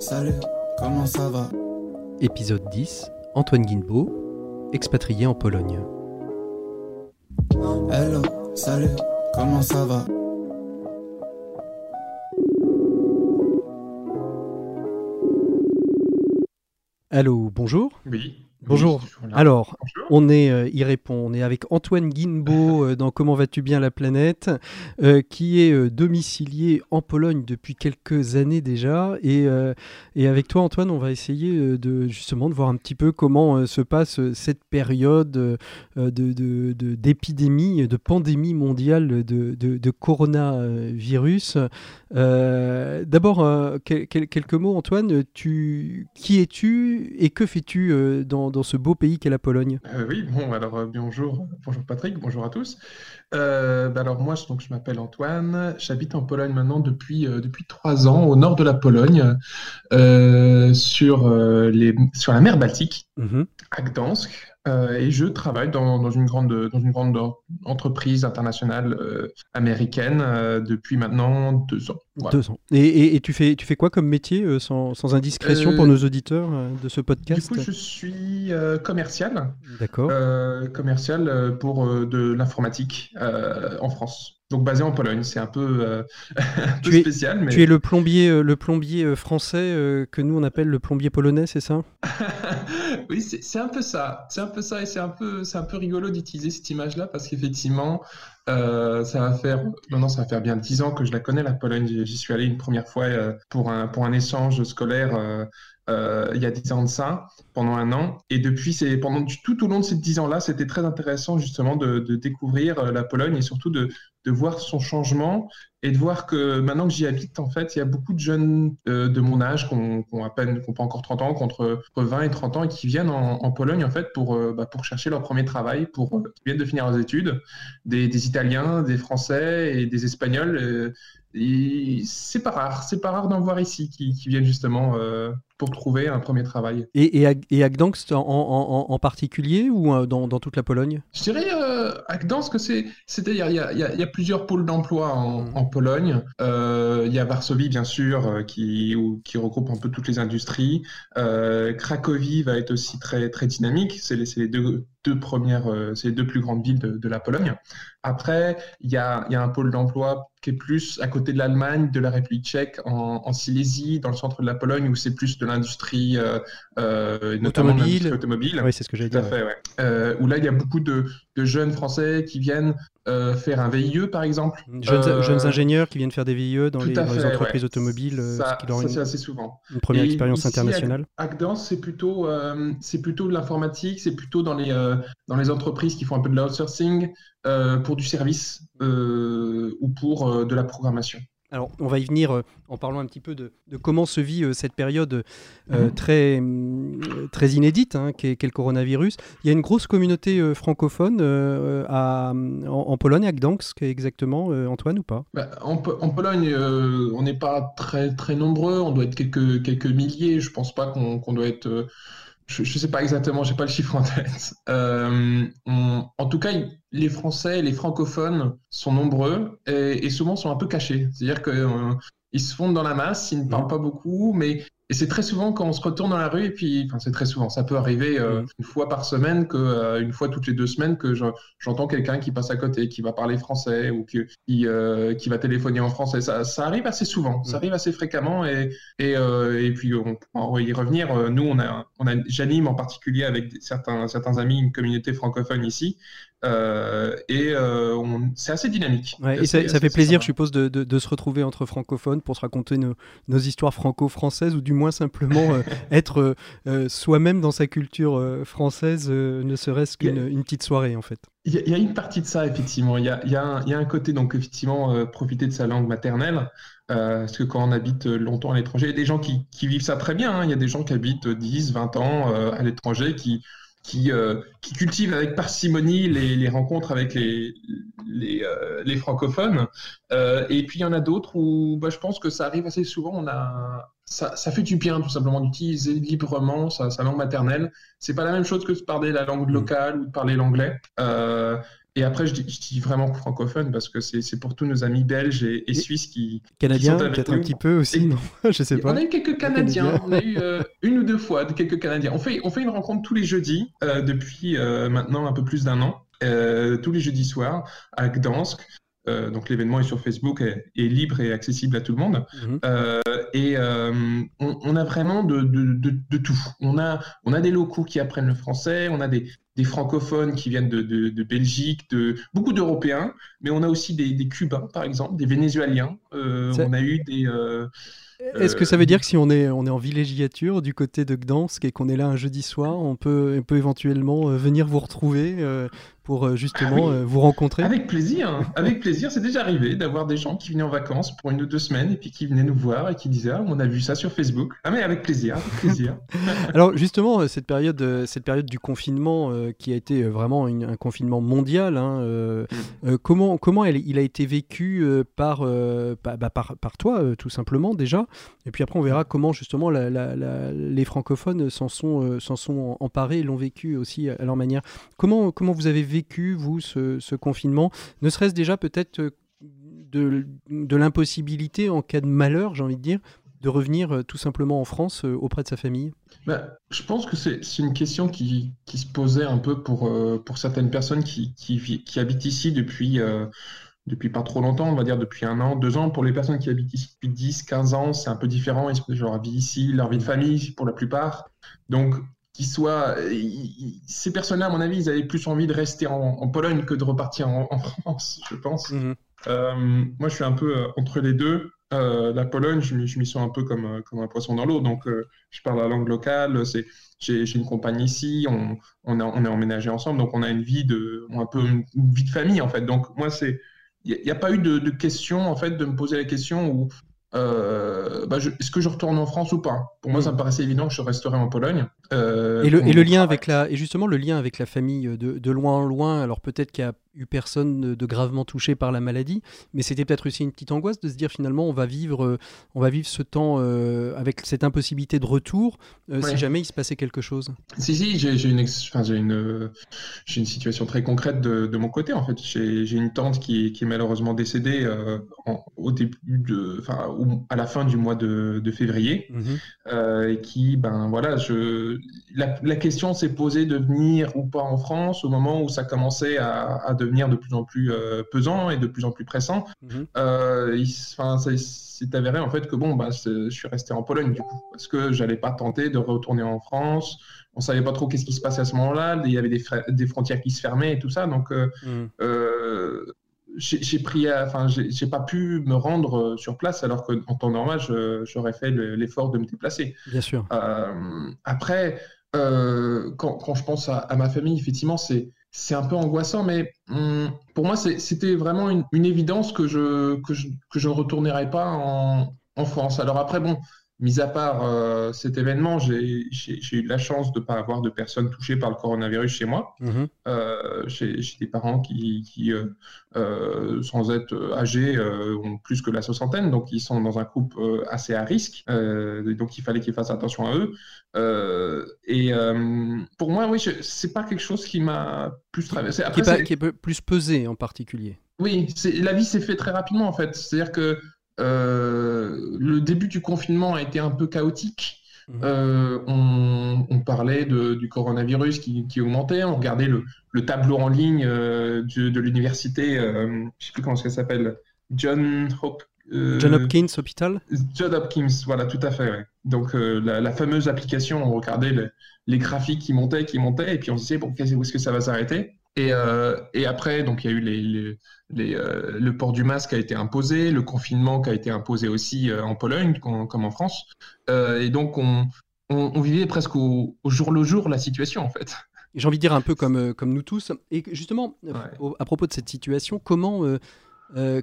Salut, comment ça va? Épisode 10, Antoine Guinbeau, expatrié en Pologne. Hello, salut, comment ça va? Allô, bonjour. Oui. Bonjour. Oui. Alors, Bonjour. on est, euh, il répond, on est avec Antoine Guinbeau euh, dans Comment vas-tu bien la planète, euh, qui est domicilié en Pologne depuis quelques années déjà. Et, et avec toi, Antoine, on va essayer de justement de voir un petit peu comment se passe cette période euh, de, de- de- d'épidémie, de pandémie mondiale de, coronavirus. D'abord, quel- quel- quelques mots, Antoine. Tu, qui es-tu et que fais-tu euh, dans, dans ce beau pays qu'est la Pologne Euh, oui, bon, alors euh, bonjour, bonjour Patrick, bonjour à tous. Euh, bah alors moi, je- donc, je m'appelle Antoine, j'habite en Pologne maintenant depuis, euh, depuis trois ans, au nord de la Pologne, sur, les, sur la mer Baltique, Mhm. à Gdansk, euh, et je travaille dans, dans une grande, dans une grande entreprise internationale euh, américaine euh, depuis maintenant deux ans. Voilà. Deux ans. Et, et- et tu, fais, tu fais quoi comme métier, euh, sans, sans indiscrétion Euh, pour nos auditeurs euh, de ce Du podcast coup, je suis euh, commercial. D'accord. euh, commercial euh, pour euh, de l'informatique euh, en France. Donc basé en Pologne, c'est un peu, euh, un peu Tu es- spécial, mais Tu es le plombier, euh, le plombier euh, français euh, que nous on appelle le plombier polonais, c'est ça? Oui, c'est c'est un peu ça. C'est un peu ça et c'est un peu, c'est un peu rigolo d'utiliser cette image-là parce qu'effectivement, euh, ça va faire, maintenant ça va faire bien dix ans que je la connais, la Pologne. J'y suis allé une première fois euh, pour un, pour un échange scolaire euh, il y a dix ans de ça, pendant un an. Et depuis, pendant tout au long de ces dix ans-là, c'était très intéressant justement de, découvrir euh, la Pologne et surtout de, voir son changement et de voir que maintenant que j'y habite, en fait, il y a beaucoup de jeunes euh, de mon âge qui ont, pas encore 30 ans, contre, entre 20 et 30 ans, et qui viennent en, Pologne, en fait, pour, bah, pour chercher leur premier travail, pour, qui viennent de finir leurs études, des, Italiens, des Français et des Espagnols. c'est pas rare, c'est pas rare d'en voir ici qui, viennent justement pour trouver un premier travail. et, et, à, et à Gdansk en, en- en- en particulier ou euh, dans, dans toute la Pologne? Je dirais euh, à Gdansk que c'est, c'est-à-dire il y a, y y plusieurs pôles d'emploi en, en Pologne. Euh, il y a Varsovie bien sûr euh, qui, où- qui regroupe un peu toutes les industries. Euh, Cracovie va être aussi très très dynamique. C'est les, deux, deux premières, c'est les deux plus grandes villes de, de la Pologne. Après il y a, y a un pôle d'emploi qui est plus à côté de l'Allemagne, de la République tchèque, en, en Silésie, dans le centre de la Pologne où c'est plus de l'industrie, euh, euh, notamment Automobile. l'industrie automobile. Oui, c'est ce que j'allais Tout à fait, ouais. Euh, où là, il y a beaucoup de, de jeunes Français qui viennent euh, faire un VIE, par exemple. Jeunes, jeunes ingénieurs qui viennent faire des VIE dans, les, entreprises ouais. automobiles, Ça, ça, une, assez souvent. une première Et expérience ici, internationale. Gdansk, c'est plutôt, c'est plutôt de l'informatique, c'est plutôt dans les, dans les entreprises qui font un peu de l'outsourcing pour du service ou pour de la programmation. Alors, on va y venir euh, en parlant un petit peu de, de comment se vit euh, cette période euh, Mhm. très, très inédite hein, qu'est le coronavirus. Il y a une grosse communauté francophone à- en, en Pologne, à Gdansk exactement, Antoine, ou pas? Bah, en, Po- en Pologne, on n'est pas très, très nombreux, on doit être quelques, quelques milliers, je pense pas qu'on qu'on doit être... euh, je ne sais pas exactement, j'ai pas le chiffre en tête. Euh, on- en tout cas, les Français, les francophones sont nombreux et, et souvent sont un peu cachés. C'est-à-dire qu'ils se fondent dans la masse, ils ne parlent Mhm. pas beaucoup, mais et c'est très souvent quand on se retourne dans la rue et puis, enfin c'est très souvent, ça peut arriver euh, Mhm. une fois par semaine, que euh, une fois toutes les deux semaines que je- j'entends quelqu'un qui passe à côté, qui va parler français ou qui, qui, euh, qui va téléphoner en français. Ça, ça arrive assez souvent, ça Mhm. arrive assez fréquemment et, et, et puis on pourra y revenir. Nous, on a, on a, j'anime en particulier avec certains, certains amis une communauté francophone ici euh, et euh, c'est assez dynamique. Ouais, et ça, fait plaisir, sympa. je suppose, de, de- de se retrouver entre francophones pour se raconter nos, nos histoires franco-françaises ou du moins simplement euh, être euh, euh, soi-même dans sa culture euh, française, euh, ne serait-ce qu'une une petite soirée en fait. Il y, a- il y a une partie de ça, effectivement. Il y a, y a un, y a un côté, donc, effectivement, euh, profiter de sa langue maternelle. parce que quand on habite longtemps à l'étranger, il y a des gens qui, vivent ça très bien. Hein. Il y a des gens qui habitent 10, 20 ans à l'étranger, qui, qui, qui cultivent avec parcimonie les, rencontres avec les, les, francophones. et puis il y en a d'autres où bah, je pense que ça arrive assez souvent. On a, ça, fait du bien tout simplement d'utiliser librement sa, langue maternelle. C'est pas la même chose que de parler la langue mm. locale ou de parler l'anglais. Euh, et après, je dis, vraiment francophone parce que c'est pour tous nos amis belges et, suisses qui. Canadiens, peut-être un petit peu aussi, non Je sais pas. On a eu quelques Canadiens, on a eu euh, une ou deux fois de quelques Canadiens. On fait, on fait une rencontre tous les jeudis euh, depuis maintenant un peu plus d'un an. tous les jeudis soirs à Gdansk. Euh, donc l'événement est sur Facebook, est, est, libre et accessible à tout le monde. Mhm. Euh, et euh, on, a vraiment de, de, de, tout. On a, on a des locaux qui apprennent le français, on a des, des francophones qui viennent de, Belgique, de beaucoup d'Européens, mais on a aussi des, des, Cubains, par exemple, des Vénézuéliens. on a eu des est-ce que ça veut dire que si on est, on est en villégiature du côté de Gdansk et qu'on est là un jeudi soir, on peut, on peut éventuellement venir vous retrouver pour euh, justement ah euh, vous rencontrer Avec plaisir, avec plaisir. C'est déjà arrivé d'avoir des gens qui venaient en vacances pour une ou deux semaines et puis qui venaient nous voir et qui disaient ah, on a vu ça sur Facebook. Ah mais avec plaisir, avec plaisir. Alors justement euh, cette période, cette période du confinement qui a été vraiment un confinement mondial, hein, mm. comment comment elle, il a été vécu par, bah, bah, par, par toi tout simplement déjà et puis après on verra comment justement les francophones s'en sont s'en sont emparés et l'ont vécu aussi à leur manière. Comment comment vous avez vécu vécu, vous, ce, confinement Ne serait-ce déjà peut-être euh, de, de l'impossibilité, en cas de malheur, j'ai envie de dire, de revenir euh, tout simplement en France euh, auprès de sa famille? Bah, Je pense que c'est une question qui, qui, se posait un peu pour, pour certaines personnes qui, qui, qui habitent ici depuis, depuis pas trop longtemps, on va dire depuis un an, deux ans. Pour les personnes qui habitent ici depuis 10, 15 ans, c'est un peu différent. Ils genre, vivent ici, leur vie de famille pour la plupart. Donc qui soit. Ces personnes-là, à mon avis, ils avaient plus envie de rester en, Pologne que de repartir en, France, je pense. Mhm. Euh, moi, je suis un peu euh, entre les deux. Euh, la Pologne, je m'y sens un peu comme, comme un poisson dans l'eau. Donc, je parle la langue locale. J'ai une compagne ici. On, on, on, est emménagé ensemble. Donc, on a une vie de, un peu une vie de famille, en fait. Donc, moi, c'est. Il n'y a, pas eu de, de, question, en fait, de me poser la question où euh, bah, est-ce que je retourne en France ou pas? Pour moi, ça me paraissait évident que je resterais en Pologne. Euh, et, le, et le lien avec la, et justement le lien avec la famille de, de loin en loin. Alors peut-être qu'il y a eu personne de gravement touché par la maladie, mais c'était peut-être aussi une petite angoisse de se dire finalement on va vivre, euh, on va vivre ce temps euh, avec cette impossibilité de retour euh, si jamais il se passait quelque chose. Si si, j'ai une, enfin, une, une situation très concrète de, de mon côté en fait. J'ai une tante qui, qui, est malheureusement décédée au début de, enfin à la fin du mois de, de février, mhm. et qui ben voilà, je la, la question s'est posée de venir ou pas en France au moment où ça commençait à, à devenir de plus en plus euh, pesant et de plus en plus pressant. Euh, il, s'est avéré en fait que bon, bah, je suis resté en Pologne du coup, parce que j'allais pas tenter de retourner en France. On savait pas trop qu'est-ce qui se passait à ce moment-là. Il y avait des, des, frontières qui se fermaient et tout ça. Donc, euh, mhm. J'ai pris, enfin, j'ai pas pu me rendre sur place alors qu'en temps normal, j'aurais fait l'effort de me déplacer. Bien sûr. après, quand, quand, je pense à, à ma famille, effectivement, c'est c'est un peu angoissant, mais hum, pour moi, c'était vraiment une, évidence que je, que je, que je ne retournerai pas en, en, France. Alors après, bon, Mis à part euh, cet événement, j'ai eu la chance de ne pas avoir de personnes touchées par le coronavirus chez moi. Mhm. Euh, j'ai des parents qui, qui euh, sans être âgés, ont plus que la soixantaine, donc ils sont dans un couple assez à risque. donc il fallait qu'ils fassent attention à eux. et pour moi, oui, c'est pas quelque chose qui m'a plus traversé. Après, qui, est qui est plus pesé en particulier. Oui, la vie s'est fait très rapidement en fait. C'est-à-dire que euh, le début du confinement a été un peu chaotique. Mhm. Euh, on, parlait du coronavirus qui, augmentait, on regardait le, tableau en ligne euh, de, l'université, je ne sais plus comment ça s'appelle, John John Hopkins Hospital? John Hopkins, voilà, tout à fait. Donc la, fameuse application, on regardait les graphiques qui montaient, qui montaient, et puis on se disait, bon, où est-ce que ça va s'arrêter? Et, et, après, donc il y a eu les, euh, le port du masque a été imposé, le confinement qui a été imposé aussi euh, en Pologne comme en France. Euh, et donc, on, vivait presque au, jour le jour la situation, en fait. J'ai envie de dire un peu comme, comme nous tous. Et justement, à propos de cette situation, comment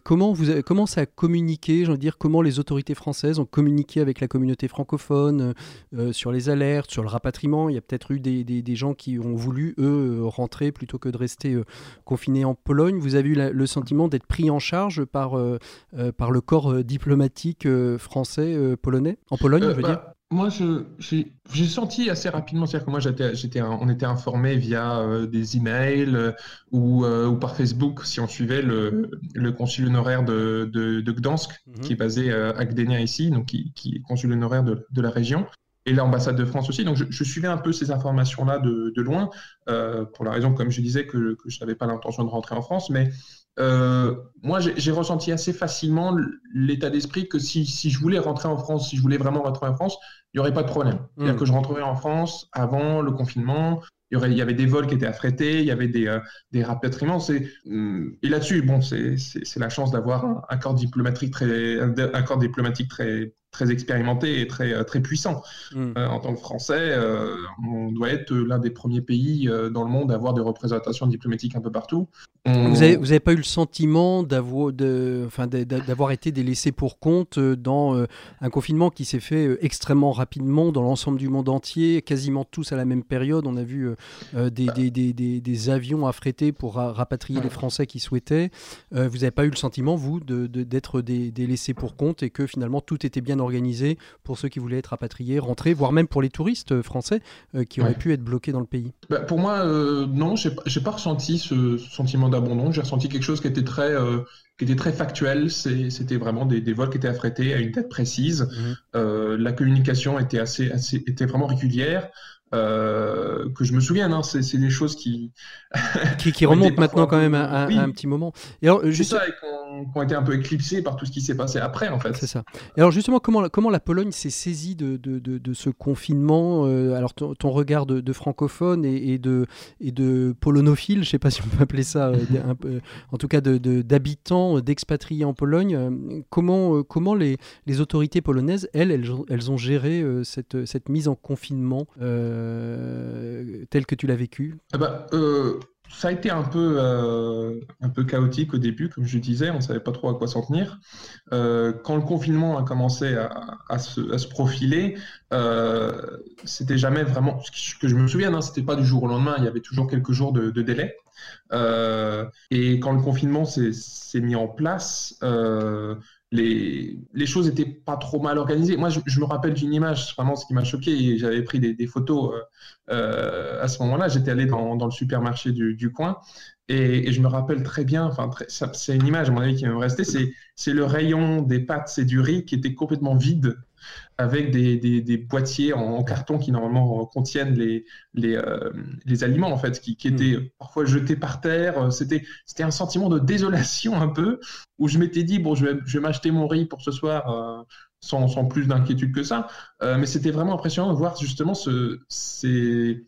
comment, vous, comment ça a communiqué, dire, comment les autorités françaises ont communiqué avec la communauté francophone sur les alertes, sur le rapatriement? Il y a peut-être eu des, des, gens qui ont voulu, eux, rentrer plutôt que de rester confinés en Pologne. Vous avez eu le sentiment d'être pris en charge par, par le corps diplomatique français, polonais? En Pologne, je veux bah, dire? Moi, j'ai senti assez rapidement, c'est-à-dire que moi, j'étais, on était informé via euh, des emails euh, ou, euh, ou, par Facebook si on suivait le, le consul honoraire de, de, de Gdansk, mhm. qui est basé à Gdynia ici, donc qui, qui est consul honoraire de, de la région, et l'ambassade de France aussi. Donc, je, je, suivais un peu ces informations-là de, de, loin, pour la raison, comme je disais, que, que je n'avais pas l'intention de rentrer en France, mais euh, moi, j'ai ressenti assez facilement l'état d'esprit que si, si, je voulais rentrer en France, si je voulais vraiment rentrer en France, il n'y aurait pas de problème. C'est-à-dire hmm. que je rentrerais en France avant le confinement. Il y, aurait, il y avait des vols qui étaient affrétés, il y avait des, euh, des rapatriements. Hmm, et là-dessus, bon, c'est la chance d'avoir un, corps diplomatique très, un corps diplomatique très, très expérimenté et très, euh, très puissant. Hmm. Euh, en tant que Français, euh, on doit être l'un des premiers pays dans le monde à avoir des représentations diplomatiques un peu partout. Vous n'avez pas eu le sentiment d'avoir de, enfin, été délaissé pour compte dans un confinement qui s'est fait extrêmement rapidement dans l'ensemble du monde entier, quasiment tous à la même période? On a vu des, bah. des, des, des, avions affrétés pour rapatrier les Français qui souhaitaient. vous n'avez pas eu le sentiment, vous, d'être délaissé pour compte et que finalement tout était bien organisé pour ceux qui voulaient être rapatriés, rentrer, voire même pour les touristes euh, français euh, qui auraient pu être bloqués dans le pays bah, Pour moi, euh, non, je n'ai pas ressenti ce, sentiment d'abandon. J'ai ressenti quelque chose qui était très, qui était très factuel. C'était vraiment des, vols qui étaient affrétés à une date précise. Mmh. la communication était, assez, assez, était vraiment régulière. Euh, que je me souviens, hein, c'est des choses qui qui, remontent maintenant quand même à, un petit moment. Et alors, juste... ça, et qui ont, été un peu éclipsés par tout ce qui s'est passé après, en fait. C'est ça. Et alors justement, comment, comment la Pologne s'est saisie de, de, de, ce confinement euh, Alors ton, regard de, francophone et, et, de, et de polonophile, je sais pas si on peut appeler ça, euh, en tout cas d'habitants, d'expatriés en Pologne, comment, comment les, les autorités polonaises, elles, elles, ont, elles ont géré cette, cette mise en confinement euh, tel que tu l'as vécu ah bah, euh, Ça a été un peu, euh, un peu chaotique au début, comme je disais, on ne savait pas trop à quoi s'en tenir. quand le confinement a commencé à, se, profiler, c'était jamais vraiment, ce que je me souviens, hein, c'était pas du jour au lendemain, il y avait toujours quelques jours de, délai. et quand le confinement s'est mis en place, les, choses n'étaient pas trop mal organisées. Moi, je, me rappelle d'une image, vraiment ce qui m'a choqué, j'avais pris des, photos euh, euh, à ce moment-là, j'étais allé dans, le supermarché du, coin, et, je me rappelle très bien, enfin, c'est une image à mon avis qui me rester, c'est le rayon des pâtes et du riz qui était complètement vide avec des, des, boîtiers en, carton qui normalement contiennent les, les, euh, les aliments en fait, qui, qui étaient hmm. parfois jetés par terre. C'était un sentiment de désolation un peu, où je m'étais dit, bon, je vais, je vais m'acheter mon riz pour ce soir. Euh, sans, sans, plus d'inquiétude que ça, euh, mais c'était vraiment impressionnant de voir justement ce, ces,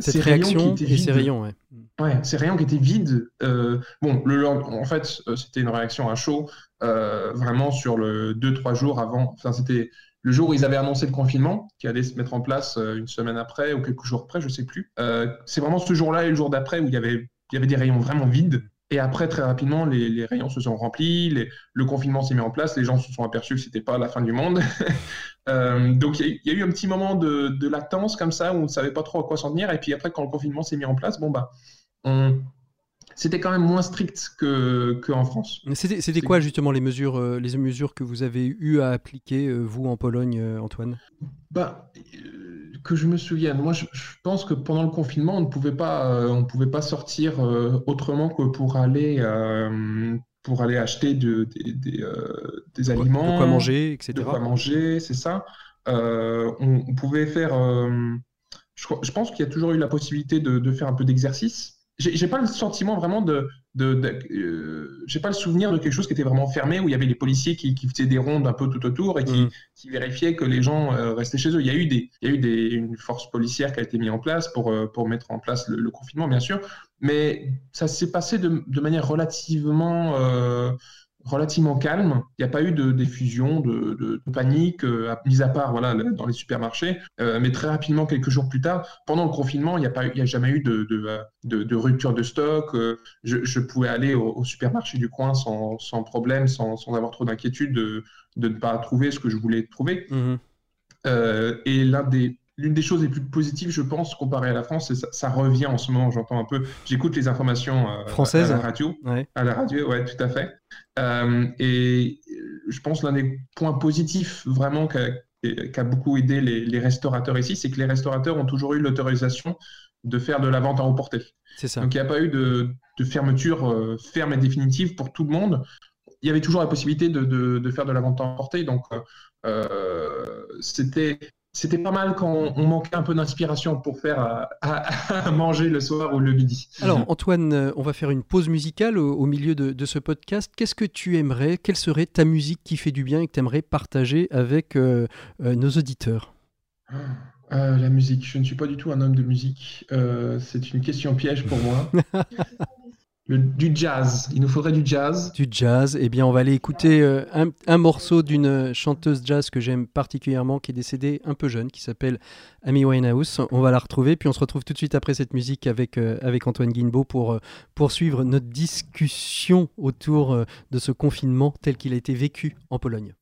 Cette réaction et ces rayons. Ouais. ouais. ces rayons qui étaient vides. bon, le, en fait, c'était une réaction à chaud. Euh, vraiment sur le 2-3 jours avant. Enfin, c'était le jour où ils avaient annoncé le confinement, qui allait se mettre en place euh, une semaine après ou quelques jours après, je sais plus. Euh, c'est vraiment ce jour-là et le jour d'après où il y, avait, il y avait des rayons vraiment vides. Et après, très rapidement, les, rayons se sont remplis, le confinement s'est mis en place, les gens se sont aperçus que c'était pas la fin du monde. donc il y, a eu un petit moment de, de, latence comme ça où on ne savait pas trop à quoi s'en tenir. Et puis après, quand le confinement s'est mis en place, bon bah, on, c'était quand même moins strict qu'en France. C'était quoi justement les mesures, euh, les mesures que vous avez eu à appliquer, euh, vous, en Pologne, euh, Antoine? Bah, Que je me souvienne, moi je, pense que pendant le confinement, on ne pouvait pas, on pouvait pas sortir autrement que pour aller, pour aller acheter de, des aliments. De quoi manger, etc. De quoi manger, c'est ça. On, pouvait faire... Je, pense qu'il y a toujours eu la possibilité de, de faire un peu d'exercice j'ai pas le sentiment vraiment de, de, euh, j'ai pas le souvenir de quelque chose qui était vraiment fermé où il y avait les policiers qui, qui faisaient des rondes un peu tout autour et qui, mm. qui vérifiaient que les gens euh, restaient chez eux. Il y a eu des, il y a eu des, une force policière qui a été mise en place pour euh, pour mettre en place le, confinement bien sûr, mais ça s'est passé de, de, manière relativement relativement calme. Il n'y a pas eu de diffusion, de, de, panique, euh, mis à part voilà, dans les supermarchés. Euh, mais très rapidement, quelques jours plus tard, pendant le confinement, il n'y a, pas, il a jamais eu de, de, rupture de stock. Euh, je, pouvais aller au, supermarché du coin sans, sans problème, sans, sans, avoir trop d'inquiétude de, de, ne pas trouver ce que je voulais trouver. Mmh et l'un des l'une des choses les plus positives, je pense, comparé à la France, c'est ça, ça revient en ce moment. J'entends un peu, j'écoute les informations euh, françaises à la radio, à la radio, ouais, tout à fait. Euh, et je pense l'un des points positifs vraiment qui a, beaucoup aidé les, restaurateurs ici, c'est que les restaurateurs ont toujours eu l'autorisation de faire de la vente à emporter. C'est ça. Donc il n'y a pas eu de, fermeture euh, ferme et définitive pour tout le monde. Il y avait toujours la possibilité de, de faire de la vente à emporter. Donc c'était c'était pas mal quand on manquait un peu d'inspiration pour faire euh, à, manger le soir ou le midi. Alors Antoine, euh, on va faire une pause musicale au, milieu de, ce podcast. Qu'est-ce que tu aimerais, quelle serait ta musique qui fait du bien et que tu aimerais partager avec euh, nos auditeurs? La musique, je ne suis pas du tout un homme de musique. c'est une question piège pour moi. du jazz. Il nous faudrait du jazz. Du jazz. Eh bien, on va aller écouter euh, un, morceau d'une chanteuse jazz que j'aime particulièrement, qui est décédée un peu jeune, qui s'appelle Amy Winehouse. On va la retrouver, puis on se retrouve tout de suite après cette musique avec, euh, avec Antoine Guinbeau pour euh, poursuivre notre discussion autour de ce confinement tel qu'il a été vécu en Pologne.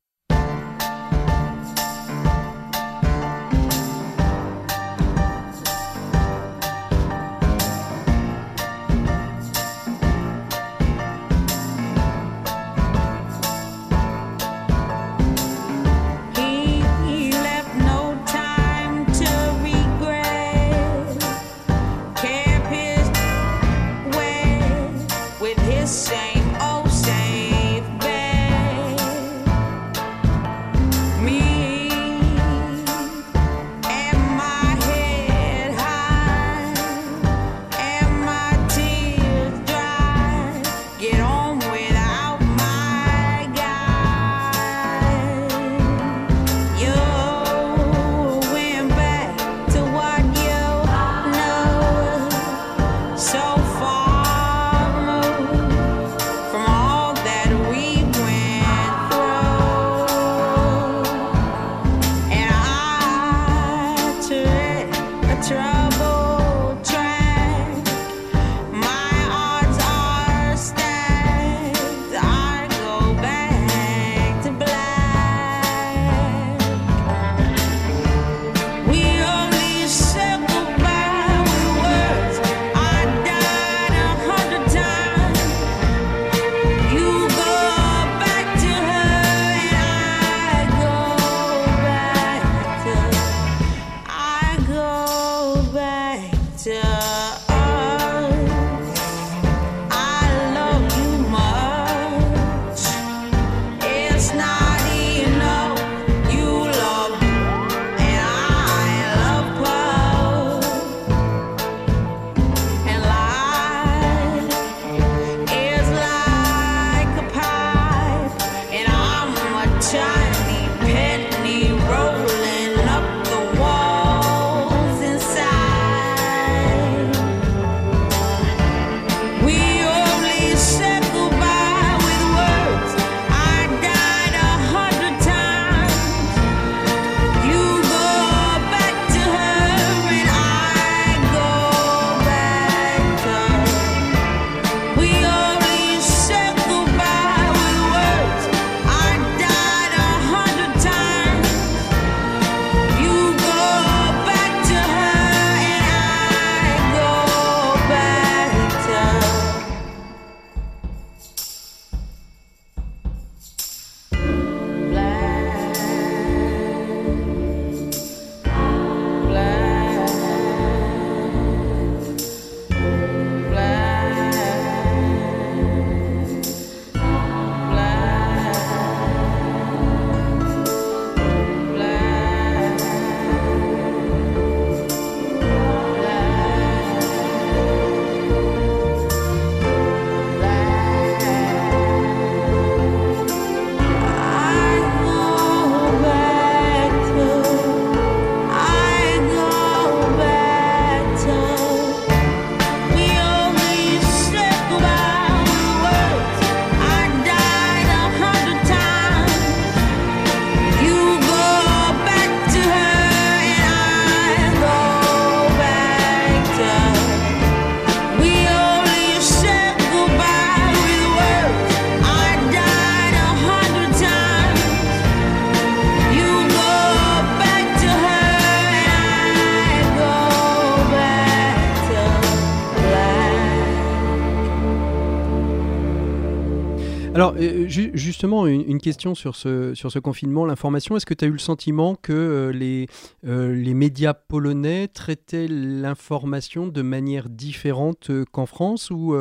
Alors, euh, justement, une, question sur ce, sur ce confinement, l'information. Est-ce que tu as eu le sentiment que euh, les, euh, les médias polonais traitaient l'information de manière différente qu'en France ou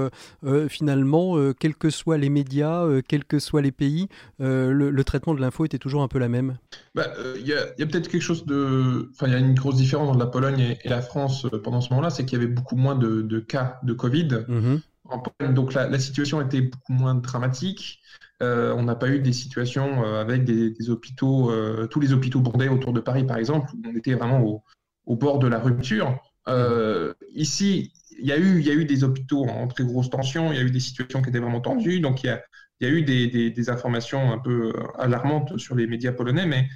finalement, quels que soient les médias, quels que soient les pays, le, traitement de l'info était toujours un peu la même? Bah, Il y a, a peut-être quelque chose de. Enfin, il y a une grosse différence entre la Pologne et, la France pendant ce moment-là, c'est qu'il y avait beaucoup moins de, cas de Covid. Mmh donc la, situation était beaucoup moins dramatique. Euh, on n'a pas eu des situations euh, avec des, hôpitaux, euh, tous les hôpitaux bondés autour de Paris, par exemple, où on était vraiment au, bord de la rupture. ici, il y, a eu, y a eu des hôpitaux en très grosse tension, il y a eu des situations qui étaient vraiment tendues, donc il y a, y a, eu des, informations un peu alarmantes sur les médias polonais, mais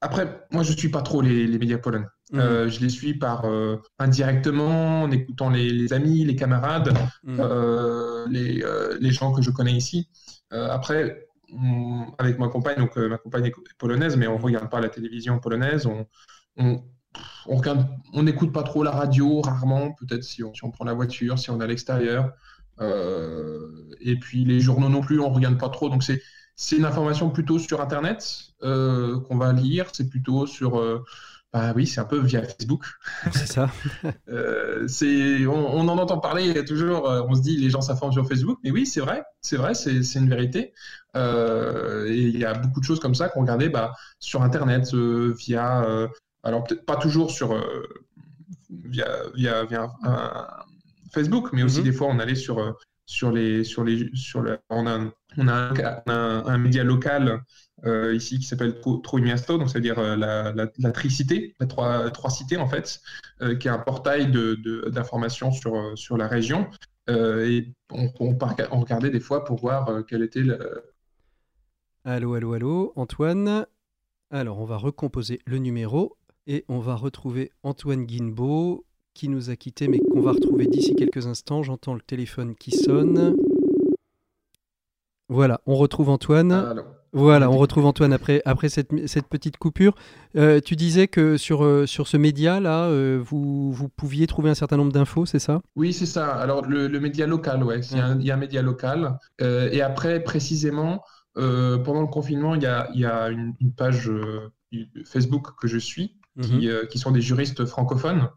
après, moi, je ne suis pas trop les, les médias polonais. Mhm. Euh, je les suis par euh, indirectement, en écoutant les, amis, les camarades, euh, les, les, gens que je connais ici. après, avec ma compagne, donc ma compagne est polonaise, mais on ne regarde pas la télévision polonaise, on, on, on n'écoute pas trop la radio, rarement, peut-être si on, si on, prend la voiture, si on est à l'extérieur. Et puis les journaux non plus, on ne regarde pas trop. Donc c'est c'est une information plutôt sur Internet qu'on va lire, c'est plutôt sur bah oui, c'est un peu via Facebook. C'est ça. euh, on, on, en entend parler il y a toujours, euh, on se dit les gens s'informent sur Facebook, mais oui, c'est vrai, c'est vrai, c'est une vérité. Euh, et il y a beaucoup de choses comme ça qu'on regardait bah, sur Internet, euh, via, euh, alors peut-être pas toujours sur, euh, via, via, via Facebook, mais aussi mm-hmm. des fois on allait sur, sur les, sur les, sur le, on a, on a un, un média local euh, ici qui s'appelle Troimiasto, donc c'est-à-dire euh, la, la, la, tricité, la trois, trois cités en fait, euh, qui est un portail d'informations de, sur, sur la région. et on, on, on, regardait des fois pour voir quel était le. Allô, allô, allô, Antoine. Alors, on va recomposer le numéro et on va retrouver Antoine Guinbeau qui nous a quittés, mais qu'on va retrouver d'ici quelques instants. J'entends le téléphone qui sonne. Voilà, on retrouve Antoine. Allô. Voilà, on retrouve Antoine après, après cette, petite coupure. Euh, tu disais que sur, euh, sur ce média-là, euh, vous, vous, pouviez trouver un certain nombre d'infos, c'est ça? Oui, c'est ça. Alors, le, média local, ouais. Il y, a un média local. et après, précisément, pendant le confinement, il y a, y a une, page Facebook que je suis, qui, mhm. qui, sont des juristes francophones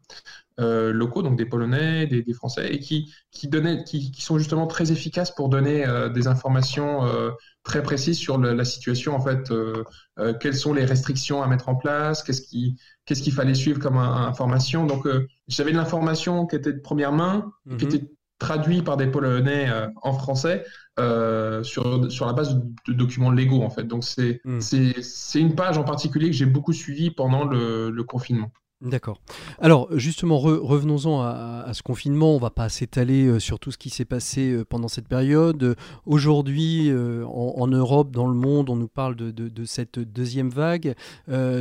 locaux, donc des Polonais, des, des Français, et qui, qui, donnaient, qui, qui, sont justement très efficaces pour donner des informations très précis sur la situation en fait. Euh, euh, quelles sont les restrictions à mettre en place Qu'est-ce qui qu'est-ce qu'il fallait suivre comme information Donc euh, j'avais de l'information qui était de première main, qui mhm. était traduite par des Polonais en français sur, sur la base de, documents légaux en fait. Donc c'est mhm. c'est une page en particulier que j'ai beaucoup suivie pendant le confinement. D'accord. Alors justement, revenons-en à, ce confinement. On va pas s'étaler euh, sur tout ce qui s'est passé euh, pendant cette période. Aujourd'hui, euh, en, Europe, dans le monde, on nous parle de, cette deuxième vague,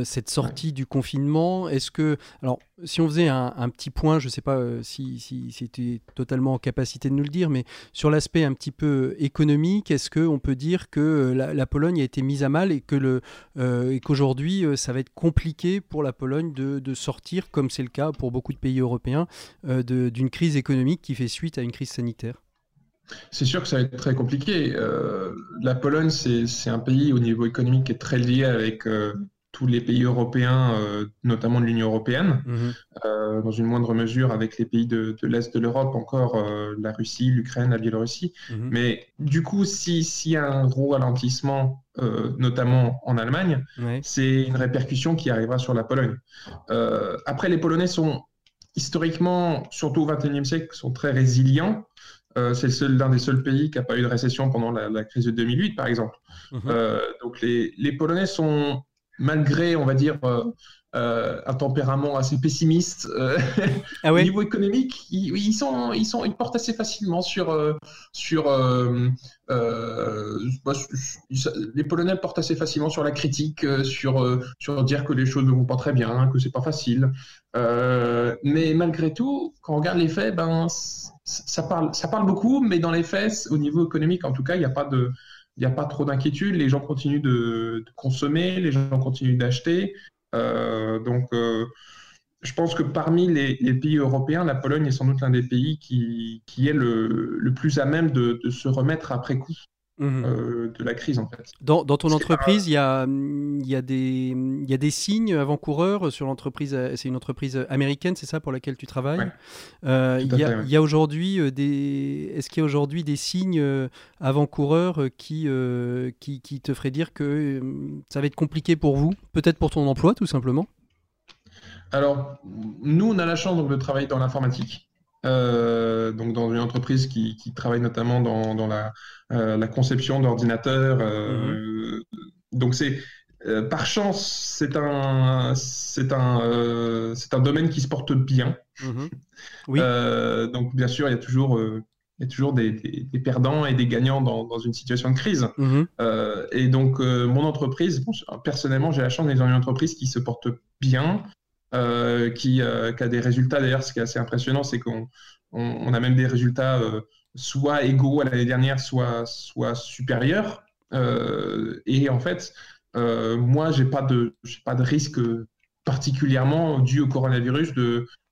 cette sortie du confinement. Est-ce que, alors, si on faisait un, petit point, je ne sais pas si, si, c'était totalement en capacité de nous le dire, mais sur l'aspect un petit peu économique, est-ce qu'on peut dire que la, Pologne a été mise à mal et que le, euh, qu'aujourd'hui ça va être compliqué pour la Pologne de, de sortir, comme c'est le cas pour beaucoup de pays européens, d'une crise économique qui fait suite à une crise sanitaire c'est sûr que ça va être très compliqué. la Pologne, c'est un pays au niveau économique qui est très lié avec tous les pays européens, euh, notamment de l'Union européenne, mhm. euh, dans une moindre mesure avec les pays de, l'Est de l'Europe, encore euh, la Russie, l'Ukraine, la Biélorussie. Mhm. Mais du coup, s'il y a un gros ralentissement, notamment en Allemagne, c'est une répercussion qui arrivera sur la Pologne. après, les Polonais sont historiquement, surtout au XXIe siècle, sont très résilients. c'est l'un des seuls pays qui n'a pas eu de récession pendant la, crise de 2008, par exemple. Mhm. donc les, les Polonais sont malgré, on va dire, euh, euh, un tempérament assez pessimiste euh, ah au niveau économique, ils, sont, ils, sont, ils portent assez facilement sur. sur bah, les Polonais portent assez facilement sur la critique, sur, sur dire que les choses ne vont pas très bien, que c'est pas facile. mais malgré tout, quand on regarde les faits, ben, ça parle, ça parle beaucoup, mais dans les faits, au niveau économique, en tout cas, il n'y a pas de il n'y a pas trop d'inquiétude, les gens continuent de, consommer, les gens continuent d'acheter. Euh, donc, euh, je pense que parmi les, pays européens, la Pologne est sans doute l'un des pays qui, est le, le, plus à même de, se remettre après coup mhm. de la crise en fait. Dans, ton entreprise, il y, a, y, a des, y a des signes avant-coureurs sur l'entreprise. C'est une entreprise américaine, c'est ça pour laquelle tu travailles. il y a, aujourd'hui des. Est-ce qu'il y a aujourd'hui des signes avant-coureurs qui, qui, qui te feraient dire que ça va être compliqué pour vous, peut-être pour ton emploi tout simplement? Alors, nous, on a la chance donc, de travailler dans l'informatique. Euh, donc dans une entreprise qui, travaille notamment dans, euh, la, conception d'ordinateurs. Euh, mhm. Donc c'est par chance, c'est un, c'est un, c'est un domaine qui se porte bien. Mhm. Oui. donc bien sûr, il y a toujours, il y a toujours des, perdants et des gagnants dans, une situation de crise. Mhm. et donc mon entreprise, personnellement, j'ai la chance d'être dans une entreprise qui se porte bien. Euh, qui, qui, a des résultats. D'ailleurs, ce qui est assez impressionnant, c'est qu'on on, a même des résultats euh, soit égaux à l'année dernière, soit, supérieurs. et en fait, moi, j'ai pas de, pas de risque particulièrement dû au coronavirus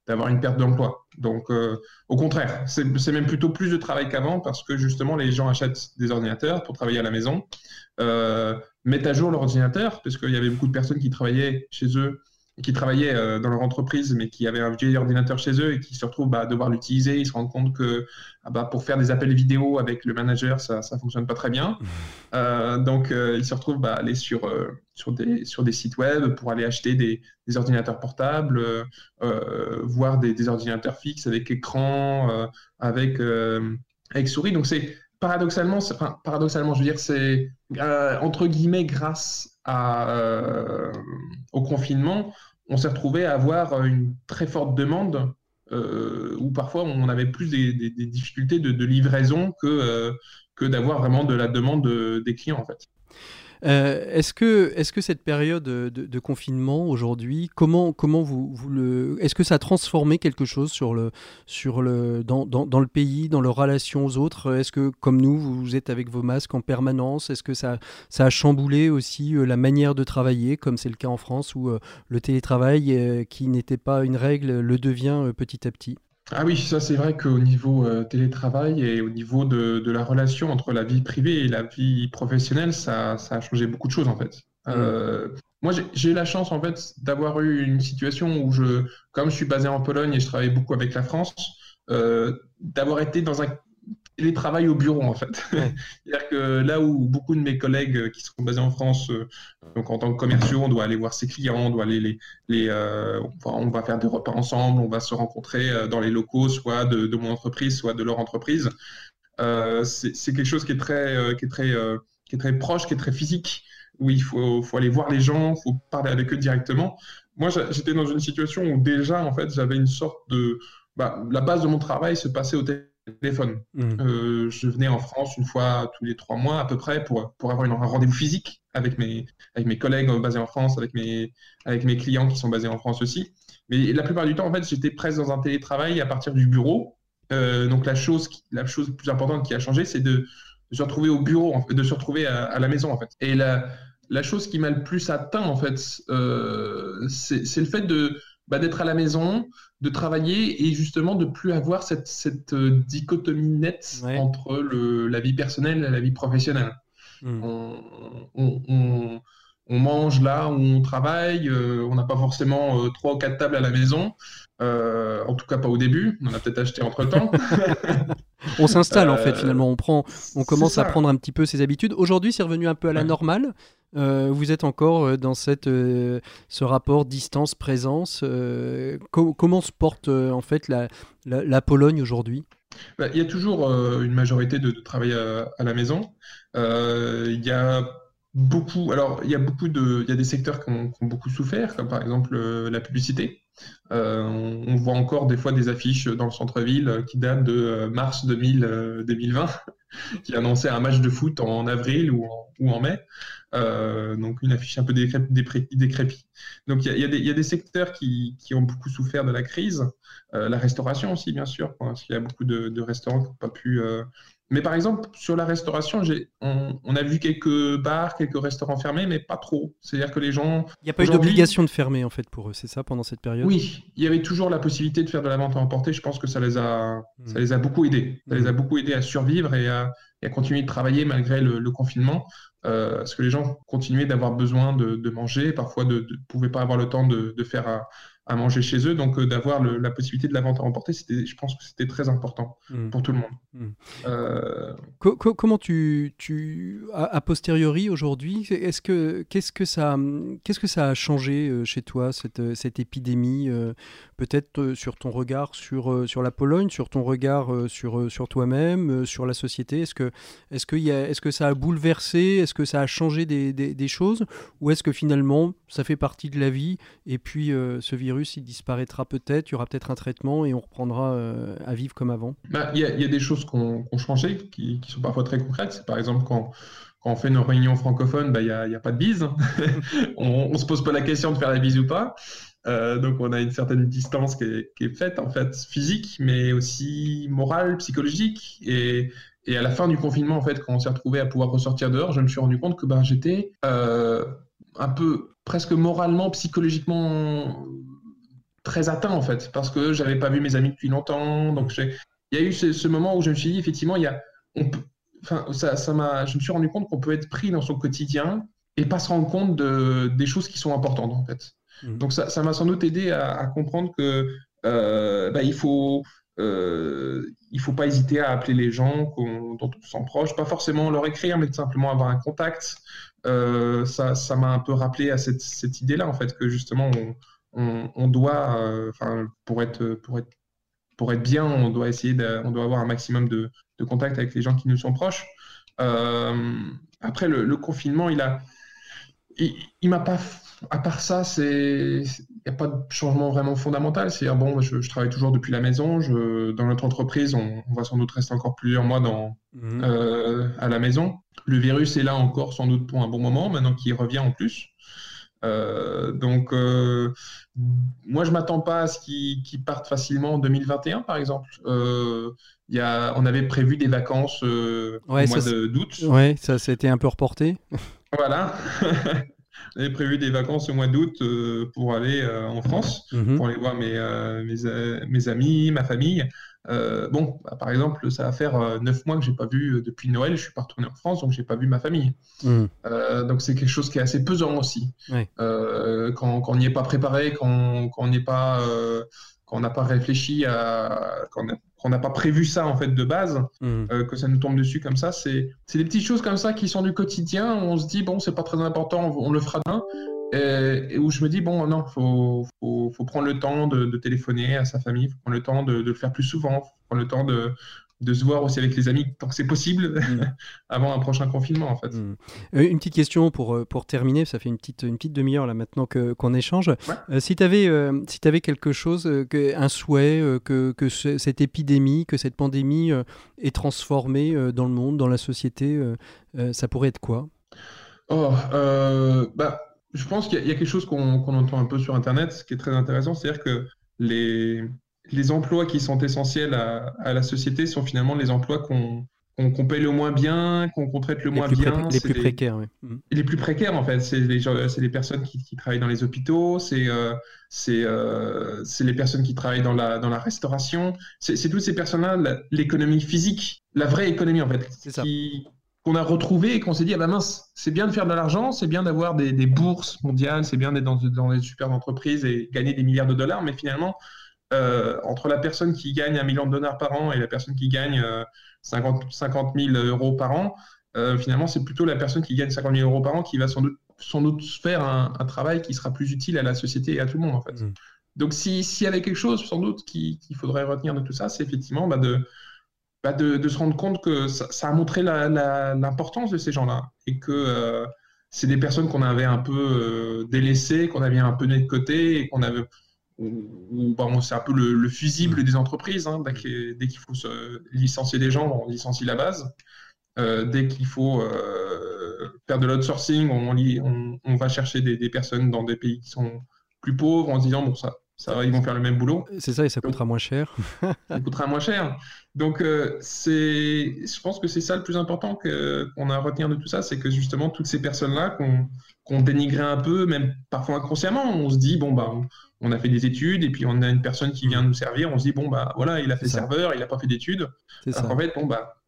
d'avoir une perte d'emploi. Donc, au contraire, c'est même plutôt plus de travail qu'avant parce que justement, les gens achètent des ordinateurs pour travailler à la maison, mettent à jour leur ordinateur, parce qu'il y avait beaucoup de personnes qui travaillaient chez eux qui travaillaient euh, dans leur entreprise, mais qui avaient un vieil ordinateur chez eux et qui se retrouvent bah, à devoir l'utiliser. Ils se rendent compte que ah bah, pour faire des appels vidéo avec le manager, ça ne fonctionne pas très bien. Euh, donc, euh, ils se retrouvent bah, aller sur, sur, des, sur des sites web pour aller acheter des, des ordinateurs portables, voir des, des, ordinateurs fixes avec écran, avec, avec souris. Donc, c'est paradoxalement, enfin, paradoxalement, je veux dire, c'est entre guillemets grâce à, au confinement, on s'est retrouvé à avoir une très forte demande euh, où parfois on avait plus des, difficultés de, livraison que, euh, que d'avoir vraiment de la demande des clients en fait. Euh, est-ce que, est que cette période de, confinement aujourd'hui, comment, comment vous, le, est-ce que ça a transformé quelque chose sur le, sur le, dans, dans, dans le pays, dans leurs relations aux autres? Est-ce que, comme nous, vous êtes avec vos masques en permanence? Est-ce que ça, ça a chamboulé aussi euh, la manière de travailler, comme c'est le cas en France, où euh, le télétravail, qui n'était pas une règle, le devient petit à petit? Ah oui, ça c'est vrai qu'au niveau euh, télétravail et au niveau de, la relation entre la vie privée et la vie professionnelle, ça, a changé beaucoup de choses en fait. Mm. Euh, moi, j'ai eu la chance en fait d'avoir eu une situation où je, comme je suis basé en Pologne et je travaille beaucoup avec la France, euh, d'avoir été dans un télétravail au bureau en fait. C'est-à-dire que là où beaucoup de mes collègues euh, qui sont basés en France, euh, donc en tant que commerciaux, on doit aller voir ses clients, on doit aller les, les euh, on, va, faire des repas ensemble, on va se rencontrer dans les locaux, soit de, mon entreprise, soit de leur entreprise. c'est quelque chose qui est très, qui est très, qui est très proche, qui est très physique, où il faut, faut aller voir les gens, il faut parler avec eux directement. Moi, j'étais dans une situation où déjà, en fait, j'avais une sorte de, bah, la base de mon travail se passait au téléphone téléphone. Mmh. Euh, je venais en France une fois tous les trois mois à peu près pour, pour avoir un rendez-vous physique avec mes, avec mes collègues basés en France, avec mes, avec mes clients qui sont basés en France aussi. Mais la plupart du temps, en fait, j'étais presque dans un télétravail à partir du bureau. Euh, donc la chose, la chose plus importante qui a changé, c'est de, se retrouver au bureau, de se retrouver à, la maison en fait. Et la, la chose qui m'a le plus atteint en fait, euh, c'est le fait de bah, d'être à la maison, de travailler et justement de plus avoir cette, cette euh, dichotomie nette entre le, la vie personnelle et la vie professionnelle. Hmm. On, mange là où on travaille, euh, on n'a pas forcément euh, trois ou quatre tables à la maison, en tout cas pas au début, on en a peut-être acheté entre-temps. on s'installe en fait finalement, on, prend, on commence à prendre un petit peu ses habitudes. Aujourd'hui c'est revenu un peu à la normale. Euh, vous êtes encore euh, dans cette, euh, ce rapport distance-présence. comment se porte en fait la, la, Pologne aujourd'hui? Bah, Il y a toujours une majorité de, travail à, la maison. Il y a beaucoup, alors il y a beaucoup de, il y a des secteurs qui ont, beaucoup souffert, comme par exemple la publicité. on, voit encore des fois des affiches dans le centre-ville qui datent de mars 2000, 2020, qui annonçaient un match de foot en avril ou ou en mai. Euh, donc une affiche un peu décrépite. Donc il y, y, a des secteurs qui, qui, ont beaucoup souffert de la crise, euh, la restauration aussi bien sûr, parce qu'il y a beaucoup de, de restaurants qui n'ont pas pu euh, mais par exemple, sur la restauration, on, on, a vu quelques bars, quelques restaurants fermés, mais pas trop. C'est-à-dire que les gens. Il n'y a pas eu d'obligation de fermer, en fait, pour eux, c'est ça, pendant cette période? Oui, il y avait toujours la possibilité de faire de la vente à emporter. Je pense que ça les a, ça hmm. les a beaucoup aidés. Ça les a hmm. beaucoup aidés à survivre et à, et continué de travailler malgré le, confinement, parce que les gens continuaient d'avoir besoin de, manger, parfois ne pouvaient pas avoir le temps de, de faire à manger chez eux. Donc, euh, d'avoir la possibilité de la vente à emporter, je pense que c'était très important mmh. pour tout le monde. Mmh. Euh, comment tu, tu a, posteriori aujourd'hui, est-ce que qu'est-ce que ça, qu'est-ce que ça a changé euh, chez toi cette, cette épidémie Peut-être sur ton regard sur, sur la Pologne, sur ton regard sur, sur toi-même, sur la société? Est-ce que, est-ce que, est-ce que ça a bouleversé? Est-ce que ça a changé des, des, des choses? Ou est-ce que finalement ça fait partie de la vie et puis ce virus il disparaîtra peut-être, il y aura peut-être un traitement et on reprendra euh, à vivre comme avant bah, Il y, a des choses qui ont changé, qui, sont parfois très concrètes. par exemple quand, quand on fait nos réunions francophones, bah, il n'y a, pas de bise. on ne se pose pas la question de faire la bise ou pas. Euh, donc on a une certaine distance qui est, faite, en fait, physique, mais aussi morale, psychologique. Et, et, à la fin du confinement, en fait, quand on s'est retrouvé à pouvoir ressortir dehors, je me suis rendu compte que ben, j'étais euh, un peu presque moralement, psychologiquement très atteint en fait, parce que j'avais pas vu mes amis depuis longtemps. Donc il y a eu ce, moment où je me suis dit effectivement, il y a, on enfin, ça, ça m'a, je me suis rendu compte qu'on peut être pris dans son quotidien et pas se rendre compte de, des choses qui sont importantes en fait. Mmh. Donc ça, m'a sans doute aidé à, comprendre que euh, bah, il faut euh, il faut pas hésiter à appeler les gens dont on sent proche, pas forcément leur écrire, mais simplement avoir un contact. Euh, ça, ça m'a un peu rappelé à cette, cette idée-là en fait que justement on, on, doit, euh, pour être, pour être pour être bien, on doit essayer, de, on doit avoir un maximum de, de, contact avec les gens qui nous sont proches. Euh, après, le, confinement, il a, il, m'a pas, à part ça, c'est, il n'y a pas de changement vraiment fondamental. C'est bon, je, travaille toujours depuis la maison. Je, dans notre entreprise, on, va sans doute rester encore plusieurs mois dans, mmh. euh, à la maison. Le virus est là encore sans doute pour un bon moment, maintenant qu'il revient en plus. Euh, donc, euh, moi, je m'attends pas à ce qu'ils partent facilement en 2021, par exemple. Euh, y a, on avait prévu des vacances euh, au mois d'août. Ouais, ça s'était un peu reporté. Voilà. on avait prévu des vacances au mois d'août pour aller en France, mhm. pour aller voir mes, mes, mes, amis, ma famille. Euh, bon, bah, par exemple, ça va faire euh, neuf mois que j'ai pas vu euh, depuis Noël, je suis pas retourné en France, donc j'ai pas vu ma famille. Hmm. donc c'est quelque chose qui est assez pesant aussi. quand, on n'y est pas préparé, quand, on n'est pas, quand on n'a pas réfléchi à, quand on n'a pas prévu ça en fait de base, hmm. que ça nous tombe dessus comme ça, c'est des petites choses comme ça qui sont du quotidien. on se dit bon, c'est pas très important, on, le fera demain. Et, où je me dis, bon, non, il faut, faut, faut, prendre le temps de, téléphoner à sa famille, il faut prendre le temps de, le faire plus souvent, il faut prendre le temps de, de se voir aussi avec les amis tant que c'est possible mm. avant un prochain confinement en fait. Mm. Euh, une petite question pour, euh, pour terminer, ça fait une petite, une petite demi-heure là maintenant que, qu'on échange. Euh, si tu avais, si avais quelque chose, que, un souhait que, que cette épidémie, que cette pandémie est transformée dans le monde, dans la société, ça pourrait être quoi? Oh, bah je pense qu'il y, a quelque chose qu'on entend un peu sur Internet, ce qui est très intéressant, c'est-à-dire que les, les emplois qui sont essentiels à, la société sont finalement les emplois qu'on paye le moins bien, qu'on traite le moins bien. les plus précaires, oui. Mm. Les plus précaires, en fait. C'est les, les, personnes qui, travaillent dans les hôpitaux, c'est euh, euh, les personnes qui travaillent dans la, dans la restauration. C'est toutes ces personnes-là, l'économie physique, la vraie économie, en fait, qu'on a retrouvé et qu'on s'est dit, ah ben mince, c'est bien de faire de l'argent, c'est bien d'avoir des, bourses mondiales, c'est bien d'être dans, dans des super entreprises et gagner des milliards de dollars, mais finalement, euh, entre la personne qui gagne un million de dollars par an et la personne qui gagne 50, 50 000 euros par an, euh, finalement, c'est plutôt la personne qui gagne 50 000 euros par an qui va sans doute, sans doute faire un, travail qui sera plus utile à la société et à tout le monde, en fait. Mm. Donc, s'il y avait quelque chose, sans doute, qu'il faudrait retenir de tout ça, c'est effectivement bah, de, bah, de, se rendre compte que ça, a montré l'importance de ces gens-là et que euh, c'est des personnes qu'on avait un peu euh, délaissées, qu'on avait un peu mis de côté et qu'on avait. Bah, c'est un peu le, fusible des entreprises. Hein, dès qu'il faut se licencier des gens, on licencie la base. Euh, dès qu'il faut faire de l'outsourcing, on, on, va chercher des, des, personnes dans des pays qui sont plus pauvres en se disant bon, ça, ça, ils vont faire le même boulot. C'est ça, et ça coûtera moins cher. ça coûtera moins cher. Donc, euh, c'est, je pense que c'est ça le plus important qu'on a à retenir de tout ça, c'est que justement, toutes ces personnes-là qu'on dénigrait un peu, même parfois inconsciemment, on se dit, bon, bah, on a fait des études, et puis on a une personne qui vient nous servir, on se dit, bon, bah, voilà, il a fait serveur, il n'a pas fait d'études. En fait, bon, bah,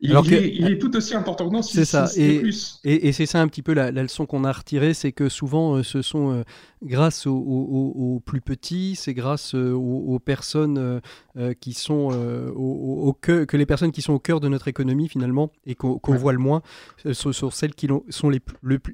il, est, tout aussi important que nous. C'est ça. Et, et, c'est ça un petit peu la, leçon qu'on a retirée, c'est que souvent euh, ce sont euh, grâce aux, plus petits, c'est grâce euh, aux, personnes qui sont au, que les personnes qui sont au cœur de notre économie finalement et qu'on voit le moins, sont, sont, celles qui sont les,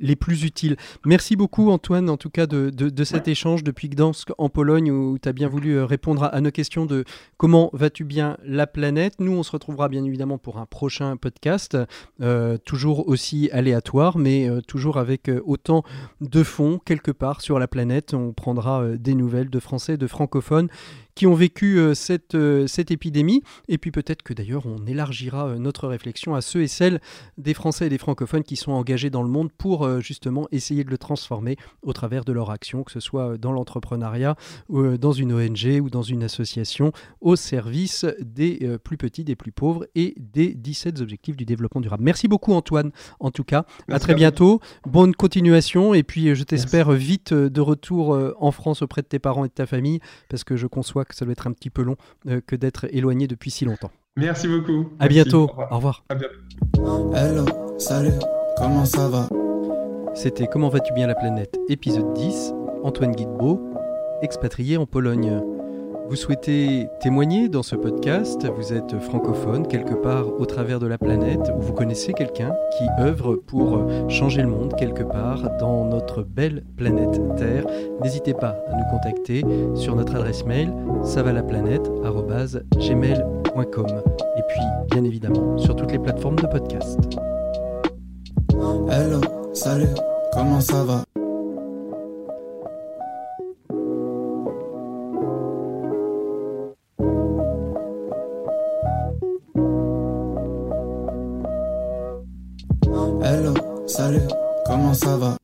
les plus utiles. Merci beaucoup Antoine en tout cas de, de, cet échange depuis Gdansk en Pologne où tu as bien voulu répondre à, nos questions de comment vas-tu bien la planète. Nous on se retrouvera bien évidemment pour un prochain podcast, euh, toujours aussi aléatoire, mais euh, toujours avec euh, autant de fonds quelque part sur la planète. On prendra des nouvelles de français, de francophones qui ont vécu euh, cette, euh, cette épidémie. Et puis peut-être que d'ailleurs on élargira euh, notre réflexion à ceux et celles des Français et des francophones qui sont engagés dans le monde pour justement essayer de le transformer au travers de leur action, que ce soit dans l'entrepreneuriat, dans une ONG ou dans une association, au service des plus petits, des plus pauvres et des 17 objectifs du développement durable. Merci beaucoup Antoine, en tout cas. à très bientôt. Bonne continuation et puis je t'espère vite de retour en France auprès de tes parents et de ta famille parce que je conçois que ça doit être un petit peu long euh, que d'être éloigné depuis si longtemps. Merci beaucoup. À bientôt. Au revoir. Hello, salut, comment ça va? C'était Comment vas-tu bien la planète, épisode 10. Antoine Guidbeau, expatrié en Pologne. Vous souhaitez témoigner dans ce podcast, vous êtes francophone quelque part au travers de la planète, ou vous connaissez quelqu'un qui œuvre pour changer le monde quelque part dans notre belle planète Terre, n'hésitez pas à nous contacter sur notre adresse mail savalaplanète.gmail.com et puis bien évidemment sur toutes les plateformes de podcast. Hello, salut, comment ça va? Salut, comment ça va